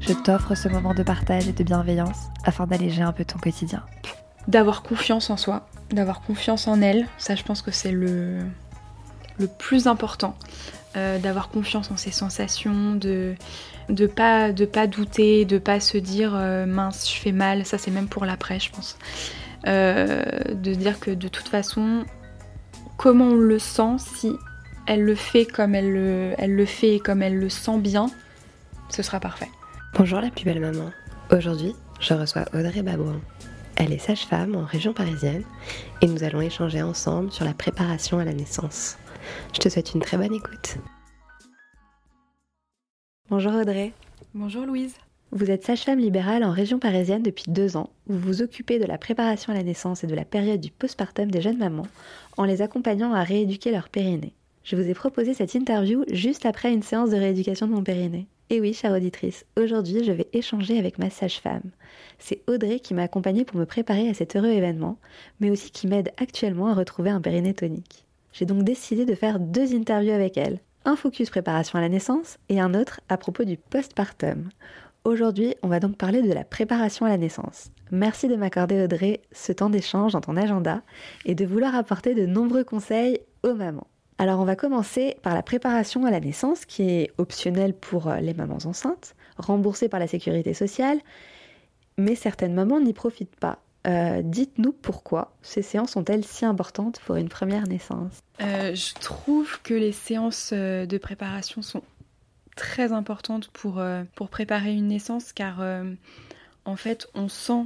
je t'offre ce moment de partage et de bienveillance afin d'alléger un peu ton quotidien. D'avoir confiance en soi, d'avoir confiance en elle, ça je pense que c'est le, le plus important. Euh, d'avoir confiance en ses sensations, de de pas de pas douter, de pas se dire euh, mince je fais mal, ça c'est même pour l'après je pense. Euh, de dire que de toute façon comment on le sent si elle le fait comme elle le, elle le fait et comme elle le sent bien, ce sera parfait. Bonjour la plus belle maman. Aujourd'hui, je reçois Audrey Babouin. Elle est sage-femme en région parisienne et nous allons échanger ensemble sur la préparation à la naissance. Je te souhaite une très bonne écoute. Bonjour Audrey. Bonjour Louise. Vous êtes sage-femme libérale en région parisienne depuis deux ans. Vous vous occupez de la préparation à la naissance et de la période du postpartum des jeunes mamans en les accompagnant à rééduquer leur périnée. Je vous ai proposé cette interview juste après une séance de rééducation de mon périnée. Et oui, chère auditrice, aujourd'hui je vais échanger avec ma sage-femme. C'est Audrey qui m'a accompagnée pour me préparer à cet heureux événement, mais aussi qui m'aide actuellement à retrouver un périnée tonique. J'ai donc décidé de faire deux interviews avec elle, un focus préparation à la naissance et un autre à propos du postpartum. Aujourd'hui, on va donc parler de la préparation à la naissance. Merci de m'accorder Audrey ce temps d'échange dans ton agenda et de vouloir apporter de nombreux conseils aux mamans. Alors on va commencer par la préparation à la naissance qui est optionnelle pour les mamans enceintes, remboursée par la sécurité sociale, mais certaines mamans n'y profitent pas. Euh, Dites-nous pourquoi ces séances sont-elles si importantes pour une première naissance? Euh, Je trouve que les séances euh, de préparation sont très importantes pour, euh, préparer une naissance car euh, en fait on sent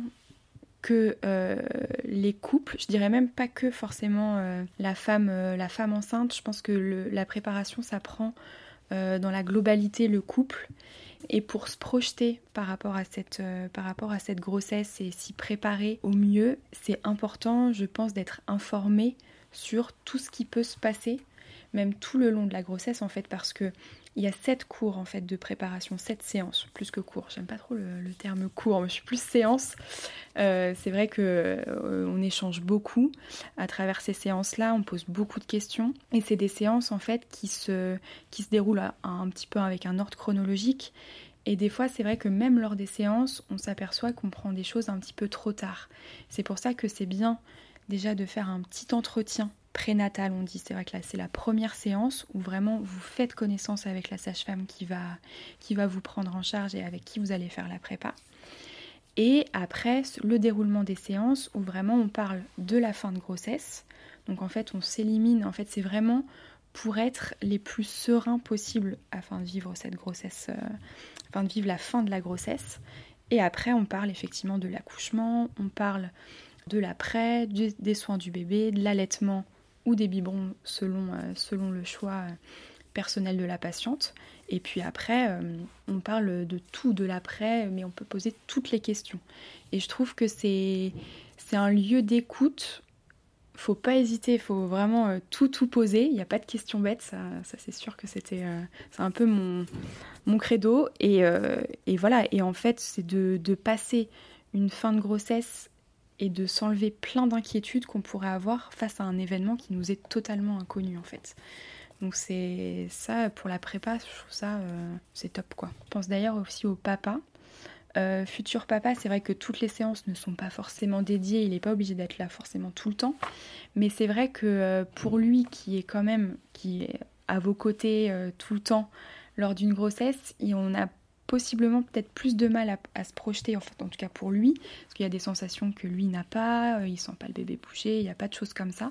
que euh, les couples, je dirais même pas que forcément euh, la, femme, euh, la femme enceinte, je pense que la préparation ça prend dans la globalité le couple. Et pour se projeter par rapport à cette, par rapport à cette grossesse et s'y préparer au mieux, c'est important je pense d'être informé sur tout ce qui peut se passer, même tout le long de la grossesse en fait parce que il y a sept cours en fait de préparation, sept séances, plus que cours. J'aime pas trop le, terme cours, je suis plus séance. Euh, c'est vrai que euh, on échange beaucoup à travers ces séances-là, on pose beaucoup de questions et c'est des séances en fait qui se qui se déroulent un petit peu avec un ordre chronologique. Et des fois, c'est vrai que même lors des séances, on s'aperçoit qu'on prend des choses un petit peu trop tard. C'est pour ça que c'est bien déjà de faire un petit entretien prénatal, on dit. C'est vrai que là, c'est la première séance où vraiment vous faites connaissance avec la sage-femme qui va, qui va vous prendre en charge et avec qui vous allez faire la prépa. Et après, le déroulement des séances où vraiment on parle de la fin de grossesse. Donc en fait, on s'élimine. En fait, c'est vraiment pour être les plus sereins possible afin de vivre cette grossesse, euh, afin de vivre la fin de la grossesse. Et après, on parle effectivement de l'accouchement, on parle de l'après, des soins du bébé, de l'allaitement ou des biberons selon, euh, selon le choix euh, personnel de la patiente. Et puis après, euh, on parle de tout de l'après, mais on peut poser toutes les questions. Et je trouve que c'est un lieu d'écoute. Faut pas hésiter, faut vraiment tout tout poser. Il n'y a pas de questions bêtes, ça, ça c'est sûr que c'était c'est un peu mon, mon credo. Et, et voilà, et en fait, c'est de, de passer une fin de grossesse et de s'enlever plein d'inquiétudes qu'on pourrait avoir face à un événement qui nous est totalement inconnu en fait. Donc c'est ça pour la prépa, je trouve ça euh, c'est top quoi. Je pense d'ailleurs aussi au papa. Euh, futur papa, c'est vrai que toutes les séances ne sont pas forcément dédiées, il n'est pas obligé d'être là forcément tout le temps, mais c'est vrai que euh, pour lui qui est quand même qui est à vos côtés tout le temps lors d'une grossesse, et on a possiblement peut-être plus de mal à, se projeter, en fait, en tout cas pour lui, parce qu'il y a des sensations que lui n'a pas, euh, il sent pas le bébé bouger, il n'y a pas de choses comme ça.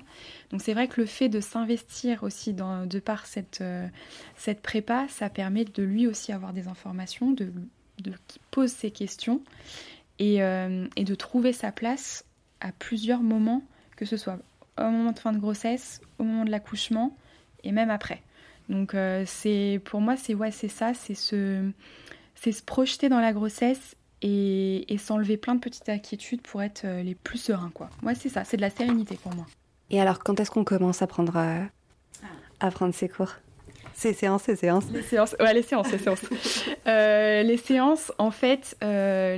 Donc c'est vrai que le fait de s'investir aussi de par cette, euh, cette prépa, ça permet de lui aussi avoir des informations, de, de qui pose ses questions et, euh, et de trouver sa place à plusieurs moments, que ce soit au moment de fin de grossesse, au moment de l'accouchement et même après. Donc euh, c'est pour moi c'est ouais c'est ça, c'est ce c'est se projeter dans la grossesse et, s'enlever plein de petites inquiétudes pour être euh, les plus sereins. Quoi. Ouais, c'est ça, c'est de la sérénité pour moi. Et alors, quand est-ce qu'on commence à prendre, euh, à prendre ses cours? Ces séances, ces séances Les séances, ouais, les séances, les séances. Euh, les séances, en fait,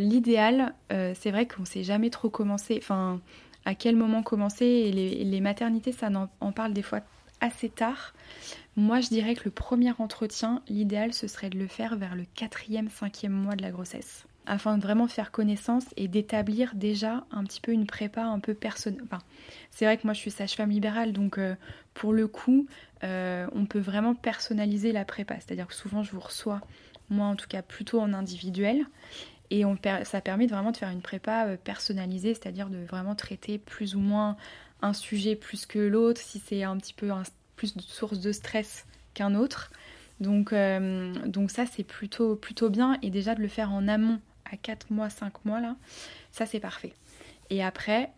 l'idéal, c'est vrai qu'on ne sait jamais trop commencer, enfin, à quel moment commencer. Et les, maternités, ça en, en parle des fois assez tard. Moi, je dirais que le premier entretien, l'idéal, ce serait de le faire vers le quatrième, cinquième mois de la grossesse afin de vraiment faire connaissance et d'établir déjà un petit peu une prépa un peu personnelle. C'est vrai que moi je suis sage-femme libérale, donc euh, pour le coup, euh, on peut vraiment personnaliser la prépa. C'est-à-dire que souvent je vous reçois, moi en tout cas plutôt en individuel, et ça permet vraiment de faire une prépa euh, personnalisée, c'est-à-dire de vraiment traiter plus ou moins un sujet plus que l'autre, si c'est un petit peu plus de source de stress qu'un autre. Donc, donc ça c'est plutôt, plutôt bien, et déjà de le faire en amont à 4 mois, 5 mois là, ça c'est parfait. Et après,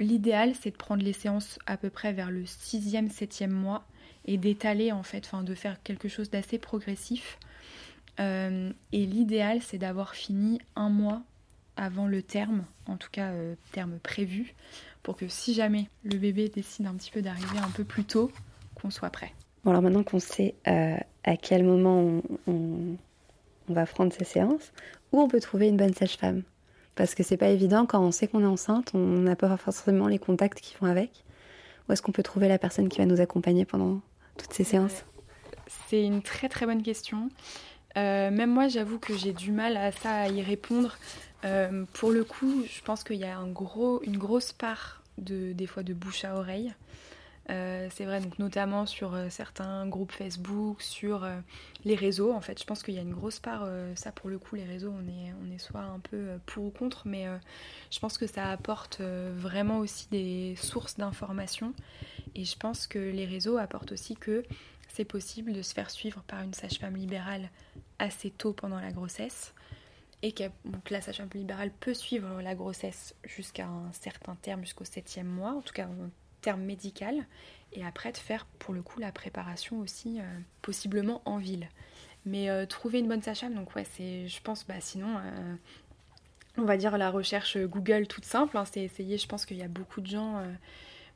l'idéal c'est de prendre les séances à peu près vers le 6e, 7e mois et d'étaler en fait, enfin de faire quelque chose d'assez progressif. Euh, et l'idéal c'est d'avoir fini un mois avant le terme, en tout cas euh, terme prévu, pour que si jamais le bébé décide un petit peu d'arriver un peu plus tôt, qu'on soit prêt. Bon alors maintenant qu'on sait euh, à quel moment on, on va prendre ces séances, où on peut trouver une bonne sage-femme? Parce que c'est pas évident quand on sait qu'on est enceinte, on n'a pas forcément les contacts qui vont avec. Où est-ce qu'on peut trouver la personne qui va nous accompagner pendant toutes ces séances? C'est une très très bonne question. Euh, même moi, j'avoue que j'ai du mal à ça, à y répondre. Euh, pour le coup, je pense qu'il y a un gros, une grosse part de, des fois de bouche à oreille. Euh, c'est vrai, donc notamment sur euh, certains groupes Facebook, sur euh, les réseaux. En fait, je pense qu'il y a une grosse part, ça pour le coup, les réseaux, on est, on est soit un peu pour ou contre, mais je pense que ça apporte vraiment aussi des sources d'informations. Et je pense que les réseaux apportent aussi que c'est possible de se faire suivre par une sage-femme libérale assez tôt pendant la grossesse. Et que donc, la sage-femme libérale peut suivre la grossesse jusqu'à un certain terme, jusqu'au septième mois, en tout cas terme médical, et après de faire pour le coup la préparation aussi euh, possiblement en ville. Mais euh, trouver une bonne sage donc ouais, c'est, je pense, bah sinon, euh, on va dire la recherche Google toute simple, hein, c'est essayer. Je pense qu'il y a beaucoup de gens,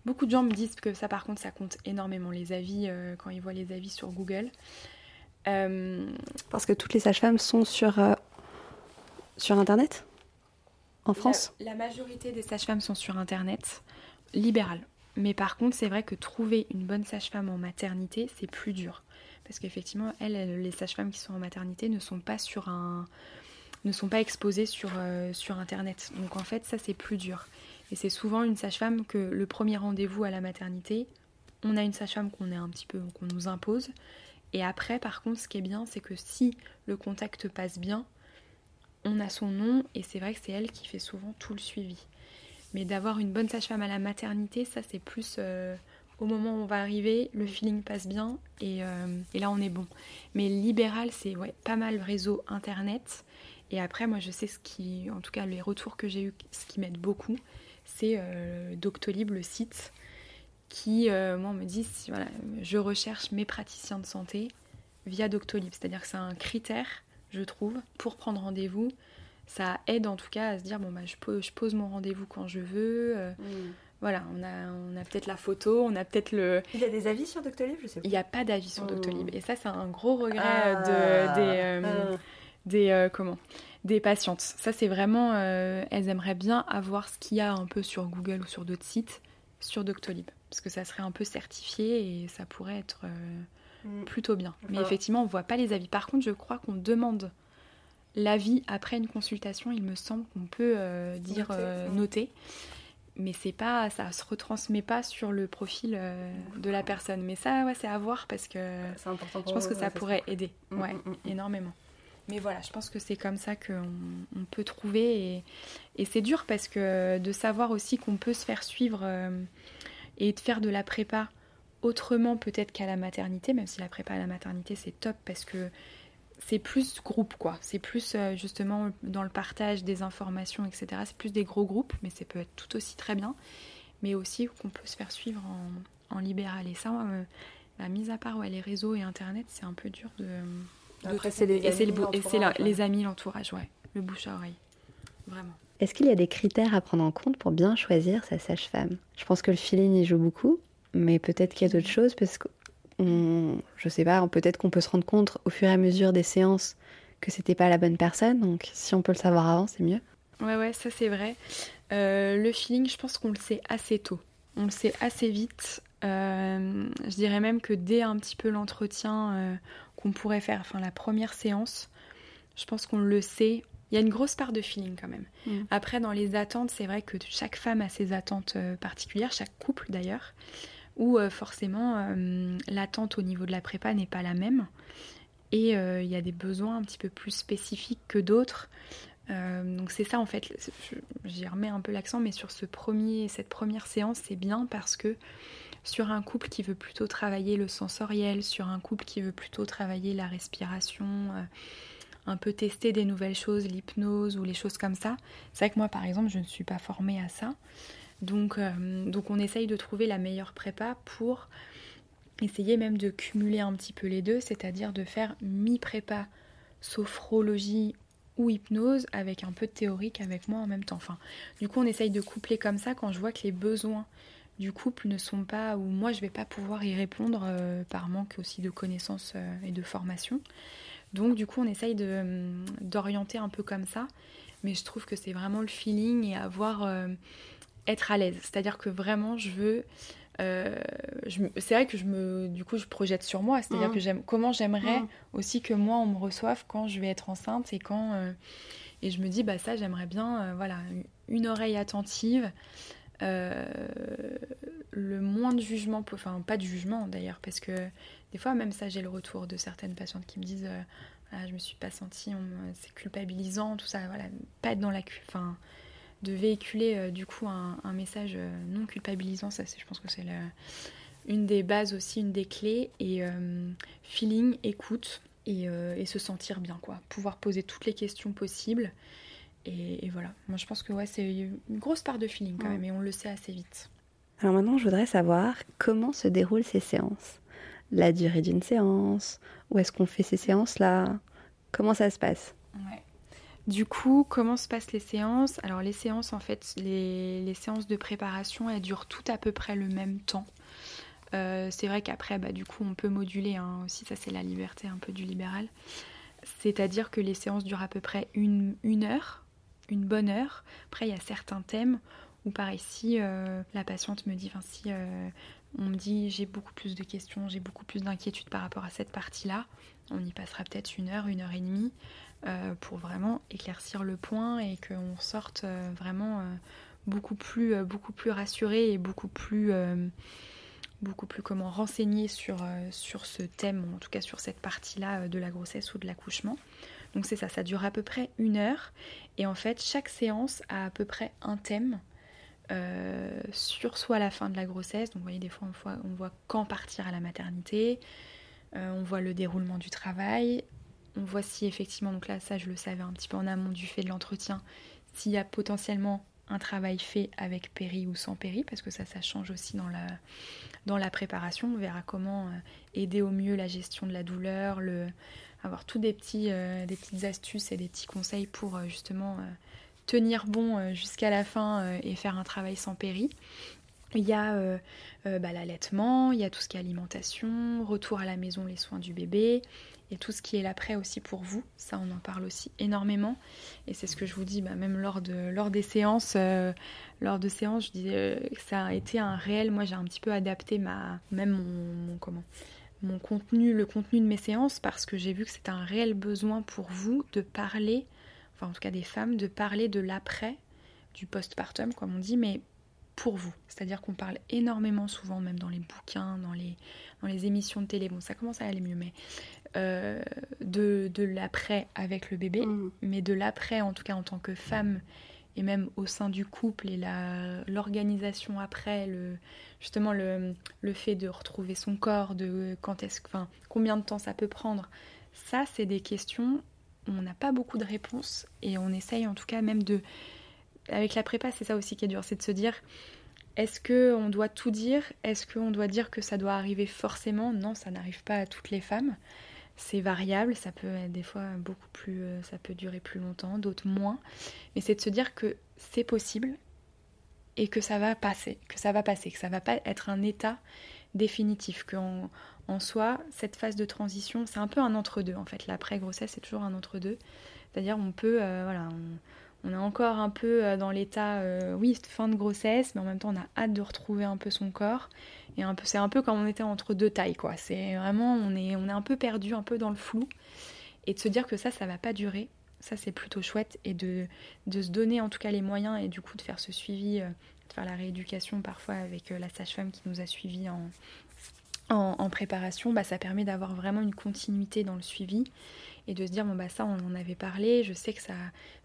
beaucoup de gens me disent que ça, par contre, ça compte énormément les avis quand ils voient les avis sur Google. Parce que toutes les sages-femmes sont sur sur Internet? En France? La, la majorité des sages-femmes sont sur Internet, libérales. Mais par contre, c'est vrai que trouver une bonne sage-femme en maternité, c'est plus dur. Parce qu'effectivement, elles, les sages-femmes qui sont en maternité ne sont pas sur un ne sont pas exposées sur, euh, sur internet. Donc en fait, ça c'est plus dur. Et c'est souvent une sage-femme que le premier rendez-vous à la maternité, on a une sage-femme qu'on est un petit peu qu'on nous impose. Et après, par contre, ce qui est bien, c'est que si le contact passe bien, on a son nom et c'est vrai que c'est elle qui fait souvent tout le suivi. Mais d'avoir une bonne sage-femme à la maternité, ça c'est plus euh, au moment où on va arriver, le feeling passe bien euh, et, là on est bon. Mais libéral, c'est pas mal réseau internet. Et après, moi je sais ce qui, en tout cas les retours que j'ai eu, ce qui m'aide beaucoup, c'est euh, Doctolib, le site, qui, moi, me dit je recherche mes praticiens de santé via Doctolib. C'est-à-dire que c'est un critère, je trouve, pour prendre rendez-vous ça aide en tout cas à se dire bon bah je pose, je pose mon rendez-vous quand je veux. Euh, mm. Voilà, on a, on a peut-être la photo, on a peut-être le. Il y a des avis sur Doctolib, je sais pas. Il n'y a pas d'avis sur Doctolib. Et ça, c'est un gros regret ah. de, des, euh, ah. des euh, comment? Des patientes. Ça, c'est vraiment, elles aimeraient bien avoir ce qu'il y a un peu sur Google ou sur d'autres sites sur Doctolib, parce que ça serait un peu certifié et ça pourrait être mm. plutôt bien. Mais effectivement, on voit pas les avis. Par contre, je crois qu'on demande L'avis après une consultation, il me semble qu'on peut euh, dire euh, noter, mais c'est pas, ça se retransmet pas sur le profil euh, de la personne. Mais ça, ouais, c'est à voir parce que je pense que ça pourrait aider, mm, ouais, mm, mm, énormément. Mais voilà, je pense que c'est comme ça qu'on on peut trouver et, et c'est dur parce que de savoir aussi qu'on peut se faire suivre et de faire de la prépa autrement peut-être qu'à la maternité, même si la prépa à la maternité c'est top parce que c'est plus groupe quoi. C'est plus euh, justement dans le partage des informations, etc. C'est plus des gros groupes, mais ça peut être tout aussi très bien. Mais aussi qu'on peut se faire suivre en, libéral. Et ça, euh, bah, mise à part ouais, les réseaux et Internet, c'est un peu dur de. Après, c'est les, et c'est les amis, l'entourage, ouais. Le bouche à oreille. vraiment. Est-ce qu'il y a des critères à prendre en compte pour bien choisir sa sage-femme? Je pense que le feeling y joue beaucoup, mais peut-être qu'il y a d'autres choses parce que on, je sais pas, peut-être qu'on peut se rendre compte au fur et à mesure des séances que c'était pas la bonne personne. Donc si on peut le savoir avant, c'est mieux. Ouais, ouais, ça c'est vrai. Euh, le feeling, je pense qu'on le sait assez tôt. On le sait assez vite. Euh, je dirais même que dès un petit peu l'entretien euh, qu'on pourrait faire, enfin la première séance, je pense qu'on le sait. Il y a une grosse part de feeling quand même. Mm. Après, dans les attentes, c'est vrai que chaque femme a ses attentes particulières, chaque couple d'ailleurs, où forcément l'attente au niveau de la prépa n'est pas la même. Et il y a des besoins un petit peu plus spécifiques que d'autres. Euh, donc c'est ça en fait, j'y remets un peu l'accent, mais sur ce premier, cette première séance, c'est bien parce que sur un couple qui veut plutôt travailler le sensoriel, sur un couple qui veut plutôt travailler la respiration, euh, un peu tester des nouvelles choses, l'hypnose ou les choses comme ça. C'est vrai que moi par exemple, je ne suis pas formée à ça. Donc, euh, donc on essaye de trouver la meilleure prépa pour essayer même de cumuler un petit peu les deux, c'est-à-dire de faire mi-prépa sophrologie ou hypnose avec un peu de théorique avec moi en même temps. Enfin, du coup, on essaye de coupler comme ça quand je vois que les besoins du couple ne sont pas, ou moi je vais pas pouvoir y répondre euh, par manque aussi de connaissances euh, et de formation. Donc du coup on essaye d'orienter un peu comme ça, mais je trouve que c'est vraiment le feeling et avoir être à l'aise. C'est-à-dire que vraiment je veux euh, c'est vrai que je me, du coup, je projette sur moi. C'est-à-dire mmh. que j'aime, comment j'aimerais mmh. aussi que moi on me reçoive quand je vais être enceinte et quand euh, et je me dis bah ça j'aimerais bien, euh, voilà, une oreille attentive, le moins de jugement, enfin pas de jugement d'ailleurs, parce que des fois même ça j'ai le retour de certaines patientes qui me disent ah, je me suis pas sentie, c'est culpabilisant, tout ça, voilà, pas être dans la, enfin de véhiculer euh, du coup un, message euh, non culpabilisant. Ça, je pense que c'est une des bases aussi, une des clés. Et euh, feeling, écoute et, se sentir bien, quoi. Pouvoir poser toutes les questions possibles. Et, voilà. Moi, je pense que ouais, c'est une grosse part de feeling quand même, et on le sait assez vite. Alors maintenant, je voudrais savoir comment se déroulent ces séances. La durée d'une séance, où est-ce qu'on fait ces séances-là? Comment ça se passe? Ouais. Du coup, comment se passent les séances? Alors les séances, en fait, les, séances de préparation, elles durent toutes à peu près le même temps. Euh, c'est vrai qu'après, bah, du coup, on peut moduler hein, aussi, ça c'est la liberté un peu du libéral. C'est-à-dire que les séances durent à peu près une, heure, une bonne heure. Après, il y a certains thèmes où, par ici, euh, la patiente me dit, si euh, on me dit j'ai beaucoup plus de questions, j'ai beaucoup plus d'inquiétudes par rapport à cette partie-là, on y passera peut-être une heure, une heure et demie. Euh, pour vraiment éclaircir le point et qu'on sorte euh, vraiment euh, beaucoup plus rassuré et beaucoup plus beaucoup comment renseigné sur, ce thème, en tout cas sur cette partie-là de la grossesse ou de l'accouchement. Donc c'est ça, ça dure à peu près une heure. Et en fait, chaque séance a à peu près un thème sur soit la fin de la grossesse. Donc vous voyez, des fois on voit quand partir à la maternité, on voit le déroulement du travail, on voit si effectivement, donc là ça je le savais un petit peu en amont du fait de l'entretien, s'il y a potentiellement un travail fait avec péri ou sans péri, parce que ça, ça change aussi dans la, préparation. On verra comment euh, aider au mieux la gestion de la douleur, le, avoir tous des, petits, euh, petites astuces et des petits conseils pour euh, justement tenir bon jusqu'à la fin et faire un travail sans péri. Il y a bah, l'allaitement, il y a tout ce qui est alimentation, retour à la maison, les soins du bébé, et tout ce qui est l'après aussi pour vous. Ça, on en parle aussi énormément. Et c'est ce que je vous dis, bah, même lors, de, lors des séances, euh, lors de séances, je disais euh, que ça a été un réel. Moi, j'ai un petit peu adapté ma, même mon, comment, mon contenu, le contenu de mes séances, parce que j'ai vu que c'était un réel besoin pour vous de parler, enfin en tout cas des femmes, de parler de l'après, du postpartum, comme on dit, mais pour vous. C'est-à-dire qu'on parle énormément souvent, même dans les bouquins, dans les, dans les émissions de télé. Bon, ça commence à aller mieux, mais euh, de, de l'après avec le bébé, mm. mais de l'après en tout cas en tant que femme et même au sein du couple et l'organisation après, le, justement le, le, fait de retrouver son corps, de quand est-ce, enfin, combien de temps ça peut prendre, ça c'est des questions où on n'a pas beaucoup de réponses et on essaye en tout cas même de, avec la prépa c'est ça aussi qui est dur, c'est de se dire est-ce qu'on doit tout dire? Est-ce qu'on doit dire que ça doit arriver forcément? Non, ça n'arrive pas à toutes les femmes. c'est variable, ça peut être des fois beaucoup plus, ça peut durer plus longtemps, d'autres moins. Mais c'est de se dire que c'est possible et que ça va passer, que ça va passer, que ça va pas être un état définitif, qu'en en soi, cette phase de transition, c'est un peu un entre-deux en fait. L'après-grossesse, c'est toujours un entre-deux. C'est-à-dire, on peut, euh, voilà, on, est encore un peu euh, dans l'état, euh, oui, fin de grossesse, mais en même temps, on a hâte de retrouver un peu son corps. Et c'est un peu comme on était entre deux tailles, quoi. C'est vraiment, on est, on est un peu perdu, un peu dans le flou. Et de se dire que ça, ça va pas durer, ça c'est plutôt chouette. Et de, de se donner en tout cas les moyens et du coup de faire ce suivi, de faire la rééducation parfois avec la sage-femme qui nous a suivis en, en, préparation, bah, ça permet d'avoir vraiment une continuité dans le suivi et de se dire bon bah ça on en avait parlé, je sais que ça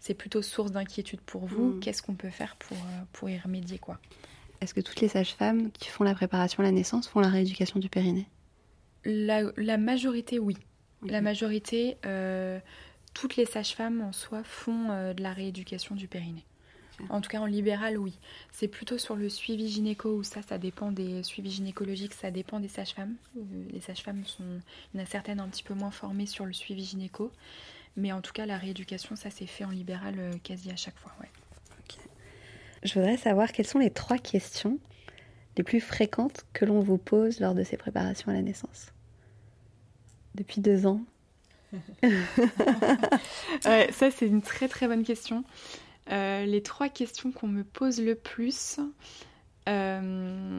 c'est plutôt source d'inquiétude pour vous, mm. qu'est-ce qu'on peut faire pour, euh, pour y remédier quoi? Est-ce que toutes les sages-femmes qui font la préparation à la naissance font la rééducation du périnée? La, majorité oui. La majorité, euh, toutes les sages-femmes en soi font euh, de la rééducation du périnée. En tout cas, en libéral, oui. C'est plutôt sur le suivi gynéco où ça, ça dépend des suivis gynécologiques, ça dépend des sages-femmes. Euh, les sages-femmes sont, il y en a certaines un petit peu moins formées sur le suivi gynéco. Mais en tout cas, la rééducation, ça s'est fait en libéral euh, quasi à chaque fois, ouais. Je voudrais savoir quelles sont les trois questions les plus fréquentes que l'on vous pose lors de ces préparations à la naissance. Depuis deux ans. ouais, ça c'est une très très bonne question. Euh, les trois questions qu'on me pose le plus. Euh,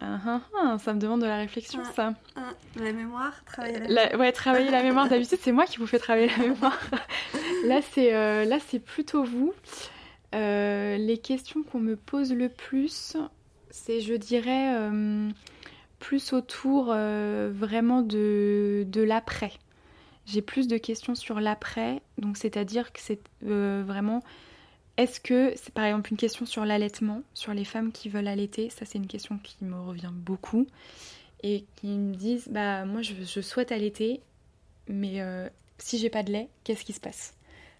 ah, ah, ah, ça me demande de la réflexion, ça. la mémoire, travailler la, mémoire. Ouais, travailler la mémoire. D'habitude, c'est moi qui vous fais travailler la mémoire. là, c'est euh, là, c'est plutôt vous. les questions qu'on me pose le plus, c'est, je dirais, plus autour vraiment de, de l'après. J'ai plus de questions sur l'après, donc c'est-à-dire que c'est euh, vraiment est-ce que c'est par exemple une question sur l'allaitement, sur les femmes qui veulent allaiter Ça, c'est une question qui me revient beaucoup et qui me disent bah moi je, souhaite allaiter, mais euh, si j'ai pas de lait, qu'est-ce qui se passe?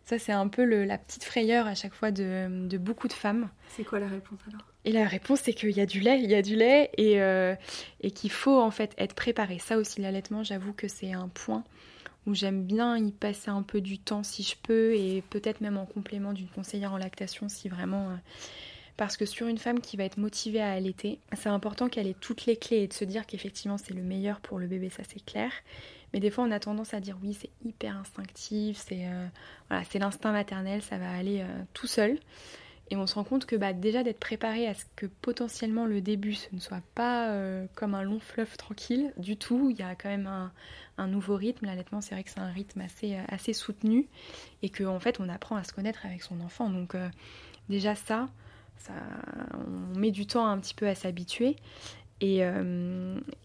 Ça, c'est un peu la petite frayeur à chaque fois de, beaucoup de femmes. C'est quoi la réponse alors? Et la réponse, c'est qu'il y a du lait, il y a du lait et, euh, et qu'il faut en fait être préparé. Ça aussi, l'allaitement, j'avoue que c'est un point où j'aime bien y passer un peu du temps si je peux et peut-être même en complément d'une conseillère en lactation si vraiment... Euh, parce que sur une femme qui va être motivée à allaiter, c'est important qu'elle ait toutes les clés et de se dire qu'effectivement c'est le meilleur pour le bébé, ça c'est clair. Mais des fois on a tendance à dire oui c'est hyper instinctif, c'est euh, l'instinct maternel, ça va aller euh, tout seul. Et on se rend compte que bah, déjà d'être préparé à ce que potentiellement le début ce ne soit pas euh, comme un long fleuve tranquille du tout. Il y a quand même un, nouveau rythme. L'allaitement, c'est vrai que c'est un rythme assez, euh, soutenu et qu'en en fait on apprend à se connaître avec son enfant. Donc euh, déjà ça, ça, on met du temps un petit peu à s'habituer. Et,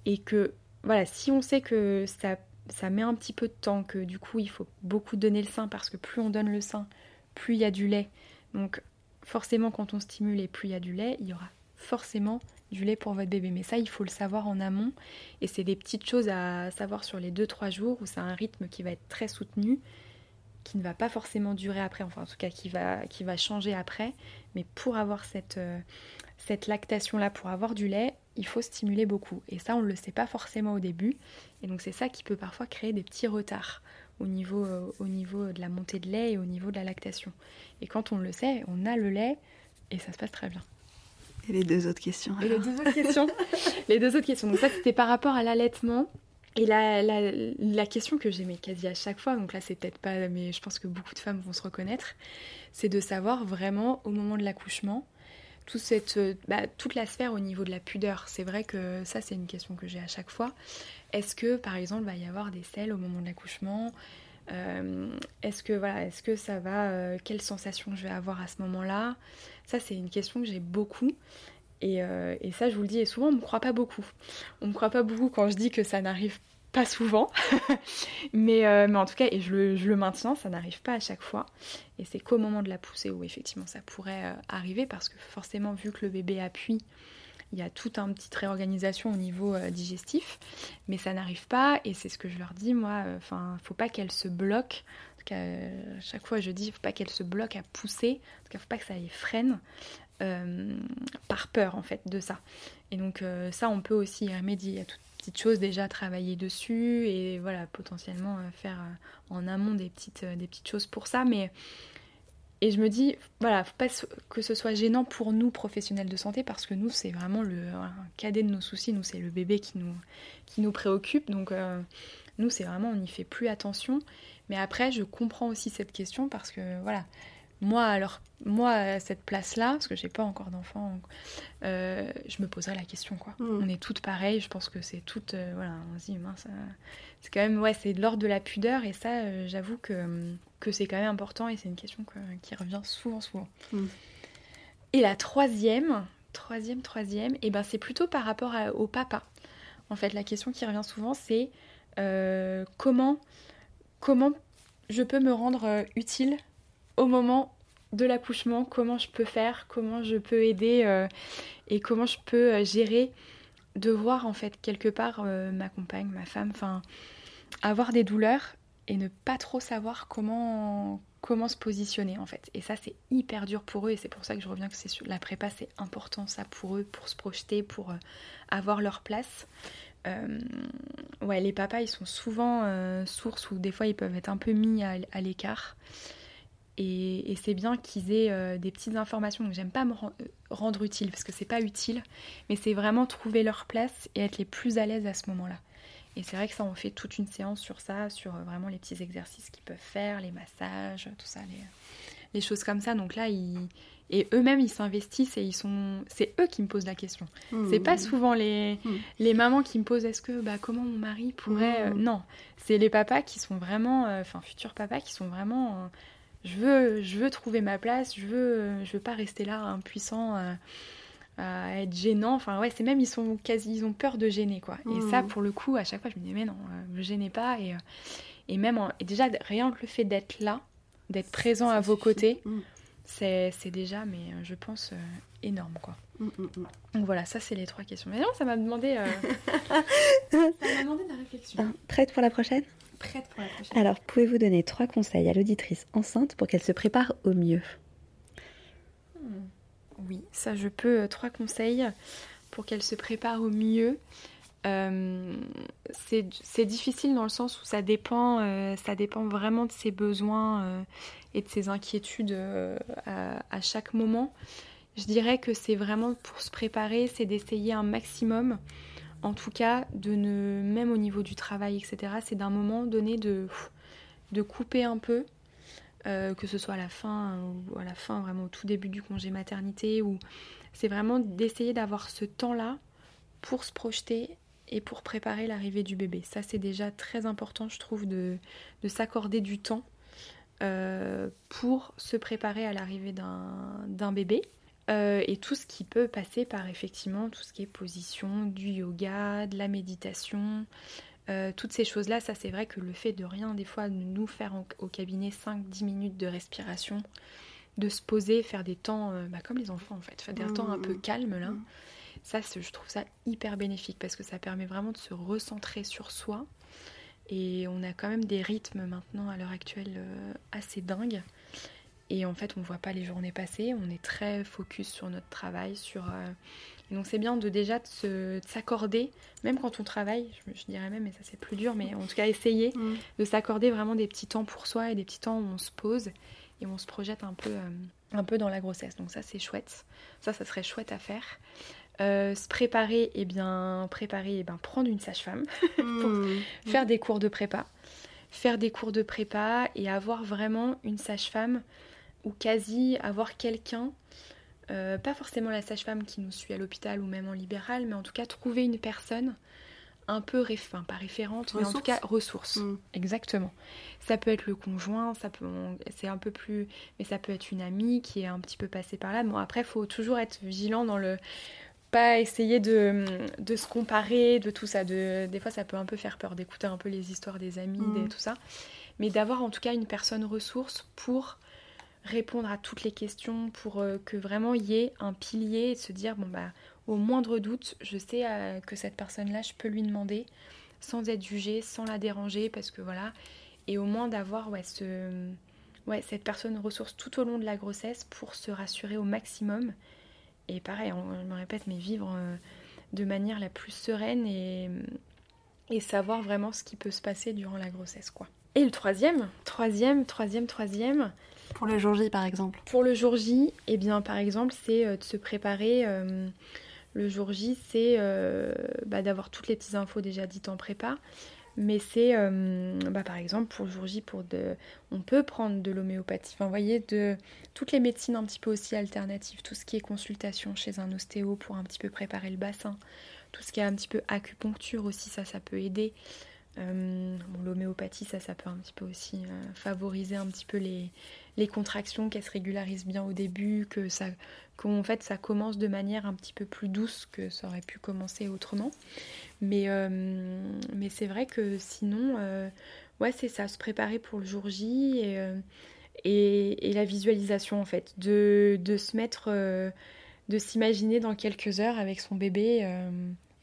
et que voilà, si on sait que ça, ça met un petit peu de temps, que du coup il faut beaucoup donner le sein parce que plus on donne le sein, plus il y a du lait. Donc forcément, quand on stimule et plus il y a du lait, il y aura forcément du lait pour votre bébé. Mais ça, il faut le savoir en amont. Et c'est des petites choses à savoir sur les 2-3 jours où c'est un rythme qui va être très soutenu, qui ne va pas forcément durer après, enfin en tout cas qui va, qui va changer après. Mais pour avoir cette, euh, cette lactation-là, pour avoir du lait, il faut stimuler beaucoup. Et ça, on ne le sait pas forcément au début. Et donc c'est ça qui peut parfois créer des petits retards au niveau, euh, au niveau de la montée de lait et au niveau de la lactation. Et quand on le sait, on a le lait et ça se passe très bien. Et les deux autres questions Et les deux autres questions Les deux autres questions. Donc ça, c'était par rapport à l'allaitement. Et la, la, la, question que j'aimais quasi à chaque fois, donc là c'est peut-être pas, mais je pense que beaucoup de femmes vont se reconnaître, c'est de savoir vraiment au moment de l'accouchement, tout cette, bah, toute la sphère au niveau de la pudeur. C'est vrai que ça c'est une question que j'ai à chaque fois. Est-ce que par exemple va y avoir des selles au moment de l'accouchement euh, est-ce que voilà, est-ce que ça va euh, Quelle sensation je vais avoir à ce moment-là? Ça, c'est une question que j'ai beaucoup. Euh, et, ça, je vous le dis, et souvent, on ne me croit pas beaucoup. On ne me croit pas beaucoup quand je dis que ça n'arrive pas souvent. mais, en tout cas, et je le maintiens, ça n'arrive pas à chaque fois. Et c'est qu'au moment de la poussée où effectivement ça pourrait arriver, parce que forcément, vu que le bébé appuie, il y a toute une petite réorganisation au niveau euh, digestif, mais ça n'arrive pas, et c'est ce que je leur dis, moi, euh, enfin, faut pas qu'elle se bloque, en tout cas, chaque fois je dis, faut pas qu'elle se bloque à pousser, en tout cas, faut pas que ça les freine, par peur en fait de ça. Et donc ça, on peut aussi y remédier. Il y a toutes petites choses déjà, travailler dessus et voilà, potentiellement faire en amont des petites, des petites choses pour ça. Mais et je me dis, voilà, faut pas que ce soit gênant pour nous, professionnels de santé, parce que nous, c'est vraiment le cadet de nos soucis. Nous, c'est le bébé qui nous, préoccupe. Donc, euh, nous, c'est vraiment, on n'y fait plus attention. Mais après, je comprends aussi cette question parce que, voilà, moi, alors, moi, à cette place-là, parce que j'ai pas encore d'enfant, euh, je me poserais la question, quoi. Mm. On est toutes pareilles, je pense que c'est toutes, euh, voilà, on se dit, mince, c'est quand même, ouais, c'est de l'ordre de la pudeur, et ça, euh, j'avoue que, que c'est quand même important, et c'est une question qui revient souvent, souvent. Mm. Et la troisième, troisième, troisième, et eh ben c'est plutôt par rapport au papa. En fait, la question qui revient souvent, c'est comment, comment je peux me rendre utile au moment de l'accouchement, comment je peux faire, comment je peux aider euh, et comment je peux euh, gérer de voir en fait quelque part euh, ma compagne, ma femme, enfin avoir des douleurs et ne pas trop savoir comment comment se positionner en fait. Et ça c'est hyper dur pour eux et c'est pour ça que je reviens que c'est la prépa c'est important ça pour eux pour se projeter, pour avoir leur place. ouais, les papas ils sont souvent sources ou des fois ils peuvent être un peu mis à l'écart. Et, c'est bien qu'ils aient euh, des petites informations. Donc j'aime pas me euh, rendre utile parce que c'est pas utile, mais c'est vraiment trouver leur place et être les plus à l'aise à ce moment-là. Et c'est vrai que ça, on fait toute une séance sur ça, sur euh, vraiment les petits exercices qu'ils peuvent faire, les massages, tout ça, les, choses comme ça. Donc là, ils, et eux-mêmes, ils s'investissent et ils sont, c'est eux qui me posent la question. Mmh. C'est pas souvent les, mmh. les mamans qui me posent est-ce que, bah, comment mon mari pourrait. Mmh. non, c'est les papas qui sont vraiment, enfin futurs papas qui sont vraiment je veux, je veux trouver ma place, je veux, je veux pas rester là impuissant, euh, à être gênant. Enfin ouais, c'est même ils sont quasi, ils ont peur de gêner quoi. Et ça mmh. pour le coup, à chaque fois je me dis mais non, ne euh, gênez pas et, euh, et même et déjà rien que le fait d'être là, d'être présent à vos côtés, mmh. c'est déjà mais je pense énorme quoi. Mmh, Donc voilà, ça c'est les trois questions. Mais non, ça m'a demandé, ça m'a demandé de la réflexion. Prête pour la prochaine? Alors, pouvez-vous donner trois conseils à l'auditrice enceinte pour qu'elle se prépare au mieux? Hmm. Oui, ça je peux. Euh, trois conseils pour qu'elle se prépare au mieux. Euh, c'est difficile dans le sens où ça dépend, euh, ça dépend vraiment de ses besoins et de ses inquiétudes à, chaque moment. Je dirais que c'est vraiment pour se préparer, c'est d'essayer un maximum en tout cas, de même au niveau du travail, etc., c'est d'un moment donné de, couper un peu, euh, que ce soit à la fin ou à la fin, vraiment au tout début du congé maternité, ou c'est vraiment d'essayer d'avoir ce temps-là pour se projeter et pour préparer l'arrivée du bébé. Ça, c'est déjà très important, je trouve, de, de s'accorder du temps euh, pour se préparer à l'arrivée d'un bébé. Euh, et tout ce qui peut passer par effectivement tout ce qui est position, du yoga, de la méditation, euh, toutes ces choses-là, ça c'est vrai que le fait de rien, des fois, nous faire au cabinet 5-10 minutes de respiration, de se poser, faire des temps, euh, bah, comme les enfants en fait, faire des temps un peu mmh. calmes là, mmh. ça je trouve ça hyper bénéfique parce que ça permet vraiment de se recentrer sur soi. Et on a quand même des rythmes maintenant à l'heure actuelle assez dingues. Et en fait, on ne voit pas les journées passer, on est très focus sur notre travail, sur... Euh, donc c'est bien de déjà de s'accorder, même quand on travaille, je, dirais même, mais ça c'est plus dur, mais en tout cas essayer mm. de s'accorder vraiment des petits temps pour soi et des petits temps où on se pose et on se projette un peu, euh, un peu dans la grossesse. Donc ça c'est chouette, ça ça serait chouette à faire. Euh, se préparer, et eh bien préparer, et eh bien prendre une sage-femme pour mm. faire des cours de prépa, faire des cours de prépa et avoir vraiment une sage-femme ou quasi avoir quelqu'un, euh, pas forcément la sage-femme qui nous suit à l'hôpital ou même en libéral, mais en tout cas trouver une personne un peu, enfin pas référente, mais en tout cas ressource. Mm. Exactement. Ça peut être le conjoint, ça peut, c'est un peu plus, mais ça peut être une amie qui est un petit peu passée par là. Bon après, il faut toujours être vigilant dans le, pas essayer de, de, se comparer, de tout ça. De, des fois, ça peut un peu faire peur d'écouter un peu les histoires des amis, et mm. tout ça, mais d'avoir en tout cas une personne ressource pour répondre à toutes les questions pour euh, que vraiment il y ait un pilier et se dire bon bah au moindre doute je sais euh, que cette personne là je peux lui demander sans être jugée sans la déranger parce que voilà et au moins d'avoir ouais ce ouais cette personne ressource tout au long de la grossesse pour se rassurer au maximum et pareil, je me répète, mais vivre de manière la plus sereine et, et savoir vraiment ce qui peut se passer durant la grossesse, quoi. Et le troisième, troisième, troisième, troisième. Pour le jour J, par exemple. Pour le jour J, eh bien, par exemple, c'est de se préparer. le jour J, c'est bah, d'avoir toutes les petites infos déjà dites en prépa, mais c'est, euh, bah, par exemple, pour le jour J, pour de, on peut prendre de l'homéopathie. Enfin, vous voyez, de toutes les médecines un petit peu aussi alternatives, tout ce qui est consultation chez un ostéo pour un petit peu préparer le bassin, tout ce qui est un petit peu acupuncture aussi, ça, ça peut aider. Euh, l'homéopathie, ça, ça peut un petit peu aussi euh, favoriser un petit peu les, les contractions, qu'elles se régularisent bien au début, que ça, qu'en fait ça commence de manière un petit peu plus douce que ça aurait pu commencer autrement. Mais, euh, mais c'est vrai que sinon, ouais, c'est ça, se préparer pour le jour J et, euh, et, la visualisation en fait, de, de se mettre, de s'imaginer dans quelques heures avec son bébé.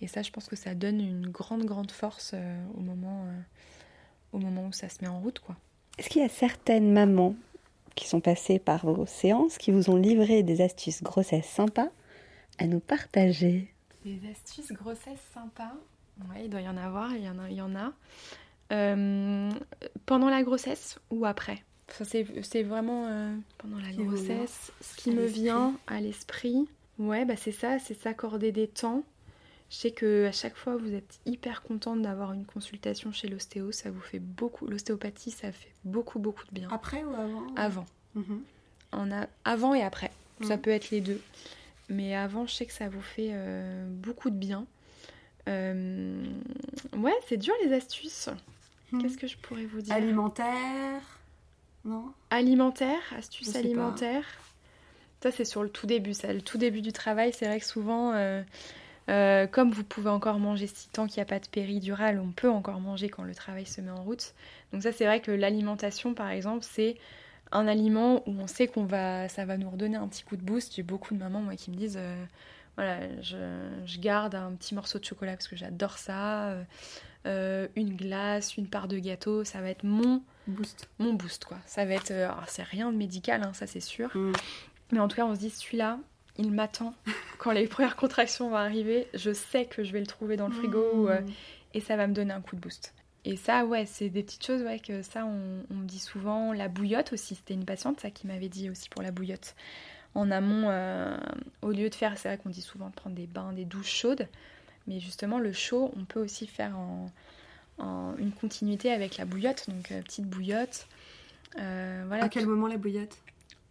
Et ça, je pense que ça donne une grande, grande force au, moment, au moment où ça se met en route. quoi. Est-ce qu'il y a certaines mamans qui sont passées par vos séances qui vous ont livré des astuces grossesse sympas à nous partager? Des astuces grossesse sympas? Oui, il doit y en avoir, il y en a. Il y en a. Euh, pendant la grossesse ou après? C'est vraiment euh, pendant la grossesse. Ce qui me vient à l'esprit, ouais, bah c'est ça, c'est s'accorder des temps. Je sais que à chaque fois vous êtes hyper contente d'avoir une consultation chez l'ostéo, ça vous fait beaucoup. L'ostéopathie, ça fait beaucoup beaucoup de bien. Après ou avant Avant. Mhm. a avant et après. Ça mhm. peut être les deux. Mais avant, je sais que ça vous fait euh, beaucoup de bien. Euh, ouais, c'est dur les astuces. Hmm. Qu'est-ce que je pourrais vous dire? Alimentaire Non? Alimentaire, astuces alimentaires. Ça, c'est sur le tout début. Ça, le tout début du travail, c'est vrai que souvent, euh, euh, comme vous pouvez encore manger si tant qu'il n'y a pas de péridurale, on peut encore manger quand le travail se met en route. Donc ça, c'est vrai que l'alimentation, par exemple, c'est un aliment où on sait qu'on va, ça va nous redonner un petit coup de boost. J'ai beaucoup de mamans moi qui me disent voilà, je, garde un petit morceau de chocolat parce que j'adore ça, euh, euh, une glace, une part de gâteau, ça va être mon boost. Mon boost, quoi. Ça va être. Euh, c'est rien de médical, hein, ça c'est sûr. Mm. Mais en tout cas, on se dit, celui-là, il m'attend. Quand les premières contractions vont arriver, je sais que je vais le trouver dans le frigo mm. et ça va me donner un coup de boost. Et ça, ouais, c'est des petites choses, ouais, que ça, on, on me dit souvent. La bouillotte aussi, c'était une patiente, ça, qui m'avait dit aussi pour la bouillotte en amont, euh, au lieu de faire, c'est vrai qu'on dit souvent de prendre des bains, des douches chaudes, mais justement le chaud, on peut aussi faire en, une continuité avec la bouillotte, donc euh, petite bouillotte. Euh, voilà, à quel moment la bouillotte?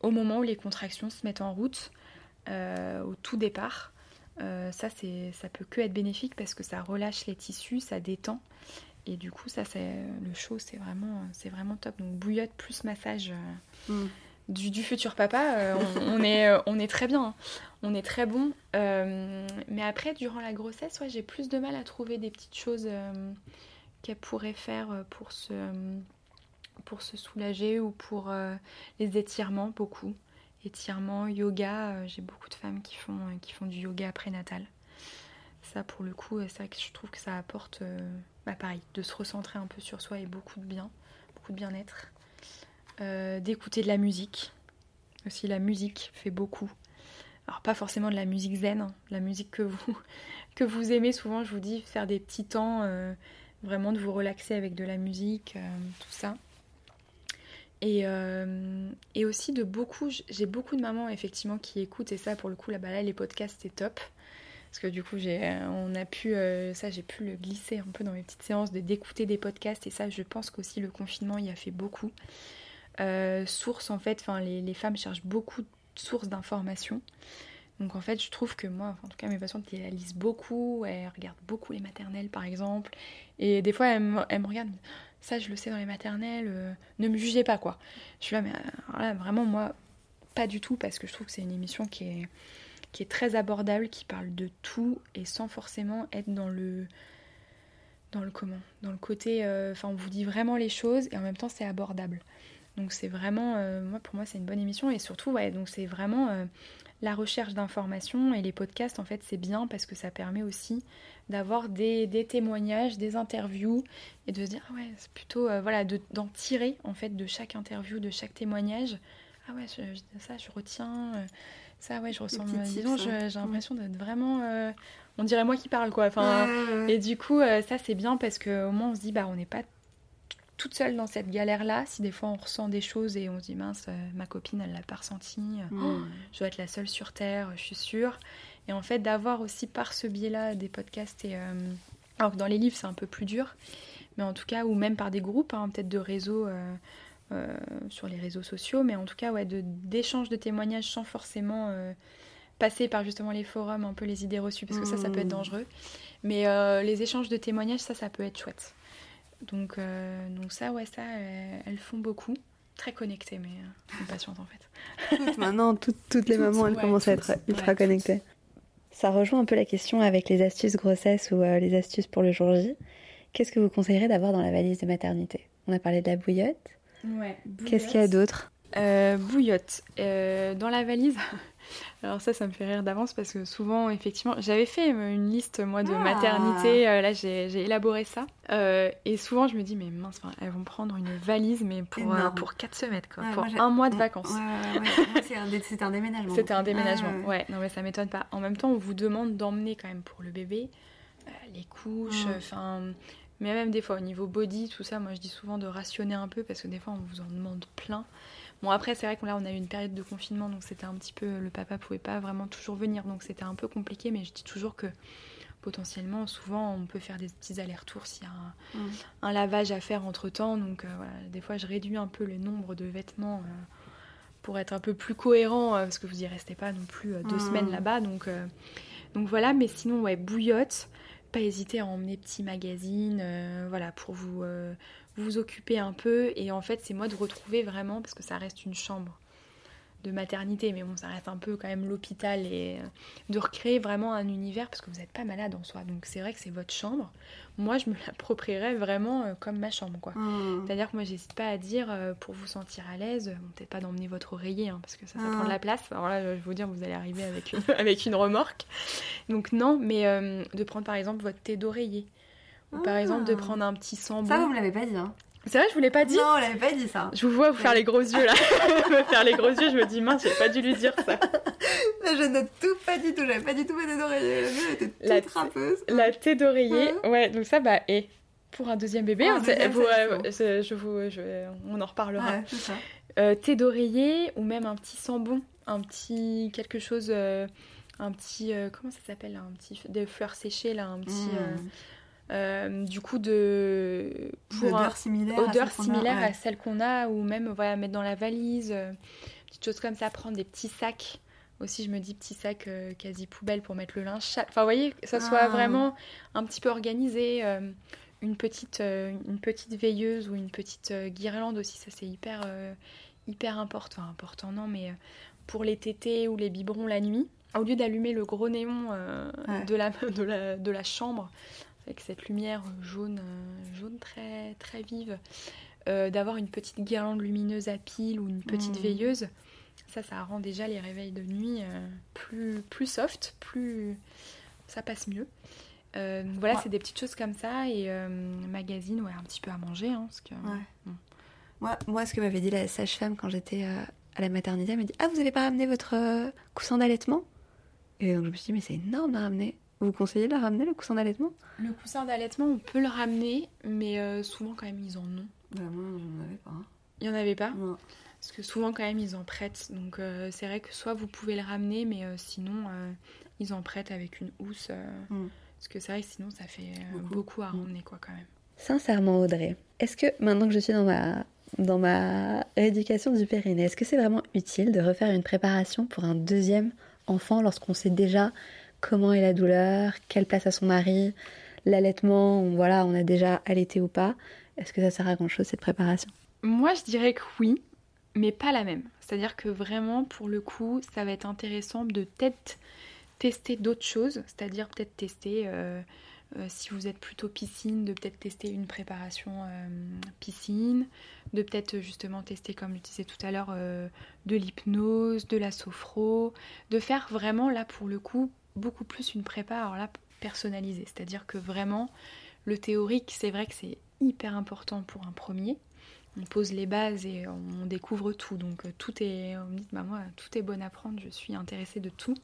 Au moment où les contractions se mettent en route, au tout départ. ça, c'est, ça peut que être bénéfique parce que ça relâche les tissus, ça détend. Et du coup, ça, c'est le chaud, c'est vraiment, c'est vraiment top. Donc bouillotte plus massage. Mm du, futur papa, euh, on, est, euh, on est très bien. Hein. On est très bon. Euh, mais après, durant la grossesse, ouais, j'ai plus de mal à trouver des petites choses qu'elle pourrait faire pour se, pour se soulager ou pour les étirements, beaucoup. Étirements, yoga. j'ai beaucoup de femmes qui font, qui font du yoga prénatal. Ça, pour le coup, c'est vrai que je trouve que ça apporte, bah, pareil, de se recentrer un peu sur soi et beaucoup de bien, beaucoup de bien-être. Euh, d'écouter de la musique. Aussi la musique fait beaucoup. Alors pas forcément de la musique zen, hein. la musique que vous, que vous aimez souvent, je vous dis, faire des petits temps, euh, vraiment de vous relaxer avec de la musique, euh, tout ça. Et, et, aussi de beaucoup, j'ai beaucoup de mamans effectivement qui écoutent et ça pour le coup là-bas là les podcasts c'est top parce que du coup j'ai on a pu ça j'ai pu le glisser un peu dans mes petites séances de d'écouter des podcasts et ça je pense qu'aussi le confinement y a fait beaucoup euh, sources en fait, enfin les, femmes cherchent beaucoup de sources d'informations. Donc en fait, je trouve que moi, en tout cas mes patientes, elles lisent beaucoup, elles regardent beaucoup les maternelles par exemple. Et des fois, elles me, regardent, ça je le sais dans les maternelles, euh, ne me jugez pas quoi. Je suis là, mais euh, vraiment moi, pas du tout, parce que je trouve que c'est une émission qui est, qui est très abordable, qui parle de tout et sans forcément être dans le dans le comment, dans le côté, enfin on vous dit vraiment les choses et en même temps c'est abordable. Donc c'est vraiment, euh, moi pour moi c'est une bonne émission et surtout ouais donc c'est vraiment euh, la recherche d'informations et les podcasts en fait c'est bien parce que ça permet aussi d'avoir des, témoignages, des interviews et de se dire ah ouais c'est plutôt euh, voilà d'en tirer en fait de chaque interview, de chaque témoignage ah ouais, je, je- ça, je retiens. ça, ouais, je ressens. petits Dis tips, donc, je- ouais. j'ai l'impression d'être vraiment. on dirait moi qui parle, quoi. Enfin, Ouais, et du coup, ça, c'est bien parce qu'au moins, on se dit, bah, on n'est pas toute seule dans cette galère-là. Si des fois, on ressent des choses et on se dit, mince, euh, ma copine, elle l'a pas ressenti. euh, Mm. je dois être la seule sur Terre, je suis sûre. Et en fait, d'avoir aussi par ce biais-là des podcasts et. euh, alors que dans les livres, c'est un peu plus dur, mais en tout cas, ou même par des groupes, hein, peut-être de réseaux. euh, euh, sur les réseaux sociaux, mais en tout cas, ouais, de- d'échanges de, témoignages sans forcément euh, passer par justement les forums, un peu les idées reçues, parce que ça, ça peut être Mm. dangereux. Mais euh, les échanges de témoignages, ça, ça peut être chouette. Donc, euh, donc ça, ouais, ça, euh, elles font beaucoup. Très connectées, mais euh, impatientes en fait. Toutes, maintenant, toutes, toutes les Toutes, mamans, elles ouais, commencent à être ultra ouais, connectées. Ça rejoint un peu la question avec les astuces grossesse ou euh, les astuces pour le jour J. Qu'est-ce que vous conseillerez d'avoir dans la valise de maternité? On a parlé de la bouillotte. Ouais. Qu'est-ce qu'il y a d'autre? Euh, bouillotte. Dans la valise. Alors ça, ça me fait rire d'avance parce que souvent, effectivement, j'avais fait euh, une liste moi de Ah. maternité. euh, là, j'ai élaboré ça. Euh, et souvent, je me dis, mais mince, elles vont prendre une valise, mais pour, euh, pour 4 semaines, quoi, Ouais, pour moi, un mois de vacances. Ouais, un, dé- c'était un déménagement. C'était un déménagement. Ah, ouais. non mais ça m'étonne pas. En même temps, on vous demande d'emmener quand même pour le bébé les couches, Mm. enfin. mais même des fois au niveau body, tout ça, moi je dis souvent de rationner un peu parce que des fois on vous en demande plein. Bon après c'est vrai qu'on là on a eu une période de confinement donc c'était un petit peu le papa pouvait pas vraiment toujours venir donc c'était un peu compliqué mais je dis toujours que potentiellement souvent on peut faire des petits allers-retours s'il y a un, Mm. un lavage à faire entre temps donc euh, voilà des fois je réduis un peu le nombre de vêtements euh, pour être un peu plus cohérent euh, parce que vous y restez pas non plus deux Mm. semaines là-bas donc donc voilà mais sinon ouais bouillotte pas hésiter à emmener petits magazines voilà pour vous vous occuper un peu et en fait c'est moi de retrouver vraiment parce que ça reste une chambre de maternité mais bon ça reste un peu quand même l'hôpital et euh, de recréer vraiment un univers parce que vous n'êtes pas malade en soi donc c'est vrai que c'est votre chambre moi je me l'approprierais vraiment euh, comme ma chambre quoi Mm. c'est-à-dire que moi, j'hésite pas à dire, euh, pour vous sentir à l'aise, bon, peut-être pas d'emmener votre oreiller, hein, parce que ça, ça Ah. prend de la place. Alors là, je vais vous dire, vous allez arriver avec une, avec une remorque. Donc non, mais euh, de prendre par exemple votre thé d'oreiller. Par Ah. exemple de prendre un petit Ça, vous sambon. me l'avez pas dit. Hein. C'est vrai, je vous l'ai pas dit Non, on l'avait pas dit ça. Je vous vois vous faire les gros yeux là. me faire les gros yeux, je me dis, mince, j'ai pas dû lui dire ça. Je note tout pas du tout. J'avais pas du tout fait d'oreiller. La était La toute. La thé d'oreiller, ouais, donc ça, bah, et pour un deuxième bébé, hein, c'est- deuxième, vous, euh, je vous, je- on en reparlera. Ouais, ça. Euh, thé d'oreiller ou même un petit sambon, un petit quelque chose, euh, un petit comment ça s'appelle, un petit des fleurs séchées là, un petit euh, Mm. Euh, du coup de pour un- odeur similaire. à odeur celle qu'on a, similaire ouais. à celle qu'on a ou même voilà mettre dans la valise, euh, petites choses comme ça, prendre des petits sacs. Aussi, je me dis petits sacs euh, quasi poubelle pour mettre le linge. Enfin, vous voyez, que ça soit Ah. vraiment un petit peu organisé. une petite, une petite veilleuse ou une petite guirlande aussi, ça c'est hyper, hyper important. Enfin, important non, mais pour les tétés ou les biberons la nuit, au lieu d'allumer le gros néon Ouais. de, la, de, la, de la chambre, avec cette lumière jaune, euh, jaune très, très vive, euh, d'avoir une petite guirlande lumineuse à pile ou une petite Mhm. veilleuse, ça, ça rend déjà les réveils de nuit euh, plus, plus soft, plus... ça passe mieux. Euh, voilà, Ouais. c'est des petites choses comme ça et magazine, ouais, un petit peu à manger, hein, parce que Ouais. Mm. Moi, moi, ce que m'avait dit la sage-femme quand j'étais à la maternité, elle m'a dit Ah, vous avez pas ramené votre coussin d'allaitement? Et donc je me suis dit Mais c'est énorme de ramener. Vous conseillez de la ramener, le coussin d'allaitement? Le coussin d'allaitement, on peut le ramener, mais euh, souvent quand même ils en ont. Bah, moi, j'en avais pas. hein. Il y en avait pas? Non. Parce que souvent quand même ils en prêtent. Donc euh, c'est vrai que soit vous pouvez le ramener, mais euh, sinon euh, ils en prêtent avec une housse. euh, Mm. Parce que c'est vrai que sinon ça fait euh, Beaucoup. beaucoup. à Mm. ramener quoi quand même. Sincèrement, Audrey, est-ce que maintenant que je suis dans ma, dans ma rééducation du périnée, est-ce que c'est vraiment utile de refaire une préparation pour un deuxième enfant lorsqu'on sait déjà comment est la douleur, quelle place a son mari, l'allaitement, voilà, on a déjà allaité ou pas. Est-ce que ça sert à grand chose cette préparation? Moi je dirais que oui, mais pas la même. C'est-à-dire que vraiment pour le coup ça va être intéressant de peut-être tester d'autres choses, c'est-à-dire peut-être tester euh, euh, si vous êtes plutôt piscine, de peut-être tester une préparation euh, piscine, de peut-être justement tester, comme je disais tout à l'heure, de l'hypnose, de la sophro, de faire vraiment là pour le coup beaucoup plus une prépa, alors là personnalisée, c'est-à-dire que vraiment le théorique, c'est vrai que c'est hyper important pour un premier, on pose les bases et on découvre tout. Donc tout est, on me dit, bah moi, tout est bon à prendre, je suis intéressée de tout.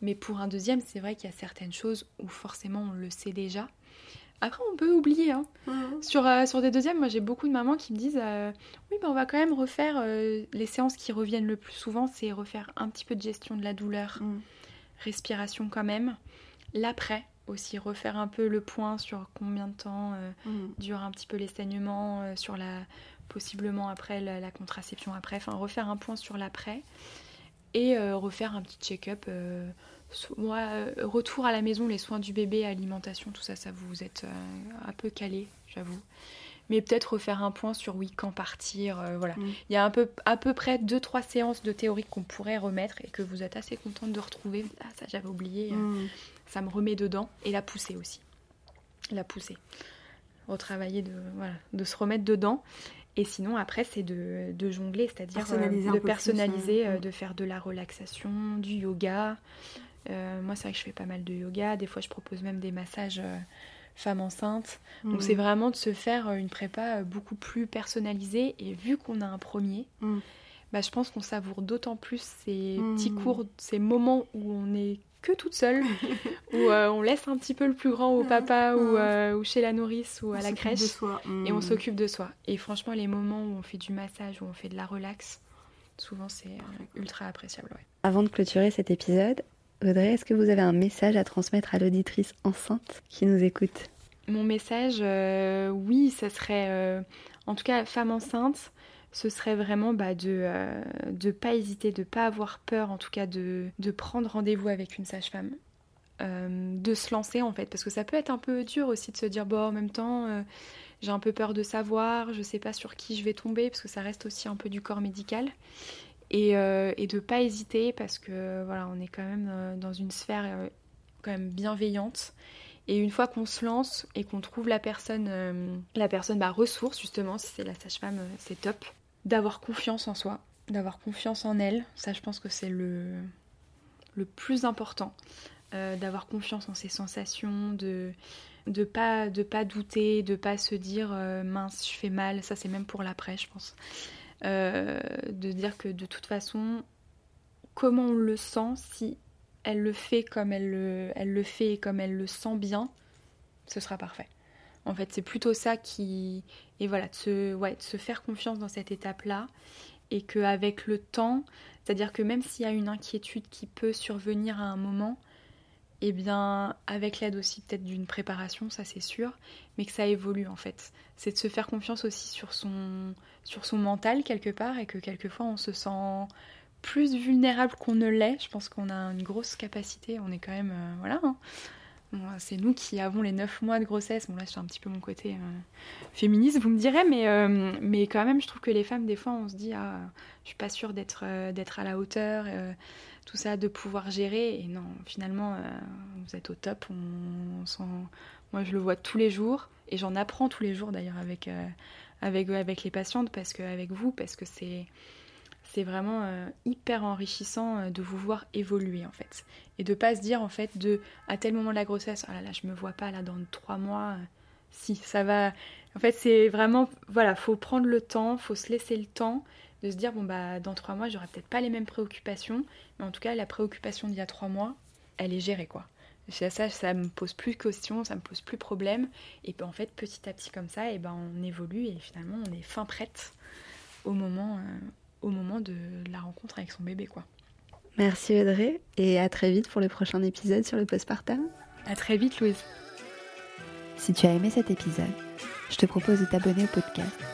Mais pour un deuxième, c'est vrai qu'il y a certaines choses où forcément on le sait déjà. Après, on peut oublier. Hein. Sur, euh, sur des deuxièmes, moi j'ai beaucoup de mamans qui me disent euh, Oui, ben, on va quand même refaire euh, les séances qui reviennent le plus souvent, c'est refaire un petit peu de gestion de la douleur, mm. Respiration quand même. L'après aussi, refaire un peu le point sur combien de temps mm. dure un petit peu les saignements, sur la possiblement après la, la, contraception après, enfin refaire un point sur l'après et refaire un petit check-up moi, euh, retour à la maison, les soins du bébé, alimentation, tout ça, ça vous êtes euh, un peu calé, j'avoue. Mais peut-être refaire un point sur oui, quand partir. Euh, voilà. Mm. Il y a un peu, à peu près 2-3 séances de théorie qu'on pourrait remettre et que vous êtes assez contente de retrouver. Ah, ça, j'avais oublié. Mm. ça me remet dedans. Et la poussée aussi. La poussée. Retravailler, de, voilà, de se remettre dedans. Et sinon, après, c'est de, de jongler, c'est-à-dire de personnaliser, de faire de la relaxation, du yoga. Euh, moi, c'est vrai que je fais pas mal de yoga. Des fois, je propose même des massages euh, femmes enceintes. Donc, c'est mm. vraiment de se faire euh, une prépa beaucoup plus personnalisée. Et vu qu'on a un premier, mm. bah, je pense qu'on savoure d'autant plus ces mm. petits cours, ces moments où on est que toute seule, où on laisse un petit peu le plus grand au papa ou, chez la nourrice ou à la crèche. Et on s'occupe de soi. Et franchement, les moments où on fait du massage, où on fait de la relax, souvent c'est ultra appréciable. Avant de clôturer cet épisode, Audrey, est-ce que vous avez un message à transmettre à l'auditrice enceinte qui nous écoute Mon message, euh, oui, ce serait, euh, en tout cas, femme enceinte, ce serait vraiment bah, de ne euh, pas hésiter, de ne pas avoir peur, en tout cas de, de prendre rendez-vous avec une sage-femme. de se lancer en fait, parce que ça peut être un peu dur aussi de se dire, bon, en même temps, j'ai un peu peur de savoir, je ne sais pas sur qui je vais tomber, parce que ça reste aussi un peu du corps médical. Euh, et, de pas hésiter parce que voilà, on est quand même euh, dans une sphère euh, quand même bienveillante. Et une fois qu'on se lance et qu'on trouve la personne, la personne bah, ressource justement, si c'est la sage-femme, c'est top. D'avoir confiance en soi, d'avoir confiance en elle, ça je pense que c'est le, le plus important. d'avoir confiance en ses sensations, de de pas de pas douter, de pas se dire mince je fais mal, ça c'est même pour l'après je pense. Euh, de dire que de toute façon, comment on le sent, si elle le fait comme elle le, elle le fait et comme elle le sent bien, ce sera parfait. En fait, c'est plutôt ça qui. Et voilà, de se, ouais, de se faire confiance dans cette étape-là. Et qu'avec le temps, c'est-à-dire que même s'il y a une inquiétude qui peut survenir à un moment, eh bien, avec l'aide aussi peut-être d'une préparation, ça c'est sûr, mais que ça évolue en fait. C'est de se faire confiance aussi sur son, sur son mental quelque part et que quelquefois on se sent plus vulnérable qu'on ne l'est. Je pense qu'on a une grosse capacité, on est quand même, euh, voilà, hein. c'est nous qui avons les 9 mois de grossesse. Bon là, c'est un petit peu mon côté euh, féministe, vous me direz, mais, euh, mais quand même, je trouve que les femmes, des fois, on se dit, ah, je suis pas sûre d'être d'être à la hauteur tout ça, de pouvoir gérer. Et non, finalement, euh, vous êtes au top. On, Moi, je le vois tous les jours et j'en apprends tous les jours d'ailleurs avec, euh, avec, avec les patientes, parce que, avec vous, parce que c'est vraiment euh, hyper enrichissant de vous voir évoluer en fait et de pas se dire en fait de à tel moment de la grossesse oh là là je me vois pas là dans trois mois si ça va en fait c'est vraiment voilà faut prendre le temps faut se laisser le temps de se dire bon bah dans trois mois j'aurai peut-être pas les mêmes préoccupations, mais en tout cas la préoccupation d'il y a trois mois, elle est gérée quoi. Ça, ça, ça me pose plus de questions, ça me pose plus de problèmes. Et puis en fait, petit à petit comme ça, et ben on évolue et finalement on est fin prête au moment, euh, au moment de la rencontre avec son bébé quoi. Merci Audrey et à très vite pour le prochain épisode sur le postpartum. À très vite Louise. Si tu as aimé cet épisode, je te propose de t'abonner au podcast